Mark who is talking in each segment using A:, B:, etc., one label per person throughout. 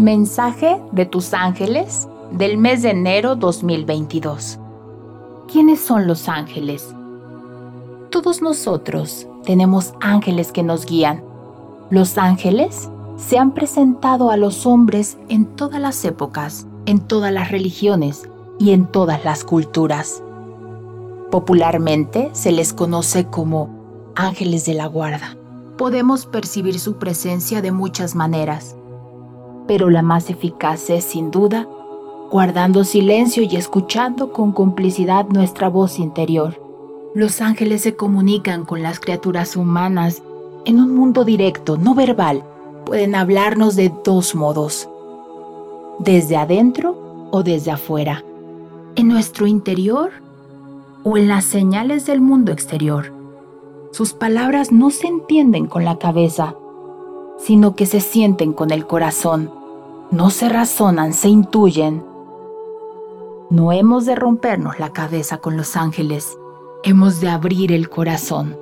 A: Mensaje de tus ángeles del mes de enero 2022. ¿Quiénes son los ángeles? Todos nosotros tenemos ángeles que nos guían. Los ángeles se han presentado a los hombres en todas las épocas, en todas las religiones y en todas las culturas. Popularmente se les conoce como ángeles de la guarda. Podemos percibir su presencia de muchas maneras, pero la más eficaz es, sin duda, guardando silencio y escuchando con complicidad nuestra voz interior. Los ángeles se comunican con las criaturas humanas en un mundo directo, no verbal. Pueden hablarnos de dos modos, desde adentro o desde afuera, en nuestro interior o en las señales del mundo exterior. Sus palabras no se entienden con la cabeza, sino que se sienten con el corazón. No se razonan, se intuyen. No hemos de rompernos la cabeza con los ángeles, hemos de abrir el corazón.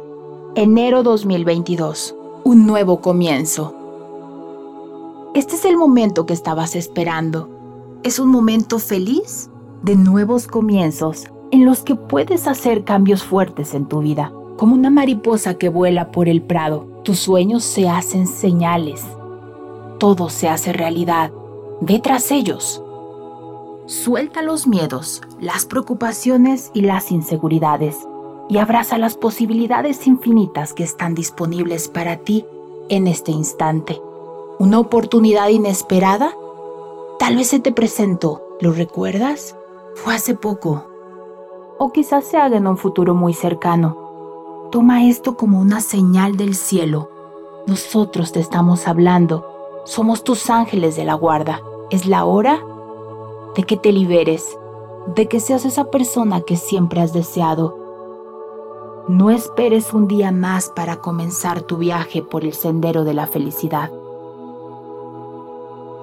A: Enero 2022, un nuevo comienzo. Este es el momento que estabas esperando. Es un momento feliz de nuevos comienzos en los que puedes hacer cambios fuertes en tu vida. Como una mariposa que vuela por el prado, tus sueños se hacen señales. Todo se hace realidad. Ve tras ellos. Suelta los miedos, las preocupaciones y las inseguridades y abraza las posibilidades infinitas que están disponibles para ti en este instante. Una oportunidad inesperada tal vez se te presentó. ¿Lo recuerdas? Fue hace poco, o quizás se haga en un futuro muy cercano. Toma esto como una señal del cielo. Nosotros te estamos hablando. Somos tus ángeles de la guarda. Es la hora de que te liberes, de que seas esa persona que siempre has deseado. No esperes un día más para comenzar tu viaje por el sendero de la felicidad.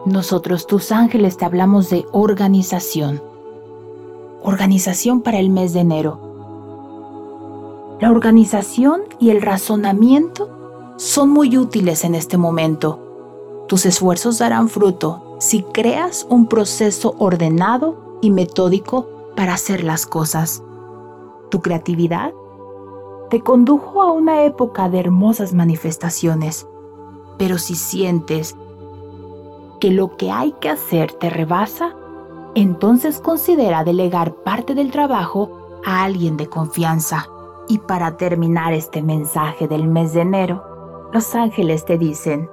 A: Nosotros, tus ángeles, te hablamos de organización organización para el mes de enero. La organización y el razonamiento son muy útiles en este momento. Tus esfuerzos darán fruto si creas un proceso ordenado y metódico para hacer las cosas. Tu creatividad te condujo a una época de hermosas manifestaciones, pero si sientes que lo que hay que hacer te rebasa, entonces considera delegar parte del trabajo a alguien de confianza. Y para terminar este mensaje del mes de enero, los ángeles te dicen,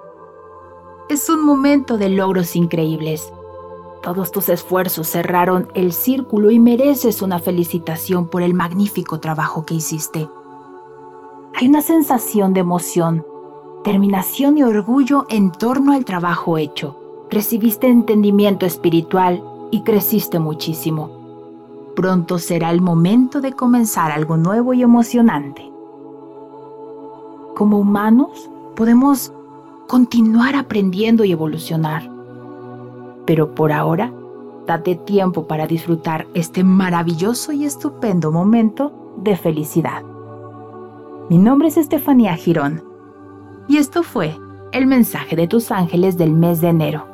A: es un momento de logros increíbles. Todos tus esfuerzos cerraron el círculo y mereces una felicitación por el magnífico trabajo que hiciste. Hay una sensación de emoción, terminación y orgullo en torno al trabajo hecho. Recibiste entendimiento espiritual y creciste muchísimo. Pronto será el momento de comenzar algo nuevo y emocionante. Como humanos podemos continuar aprendiendo y evolucionar. Pero por ahora, date tiempo para disfrutar este maravilloso y estupendo momento de felicidad. Mi nombre es Estefanía Girón y esto fue el mensaje de tus ángeles del mes de enero.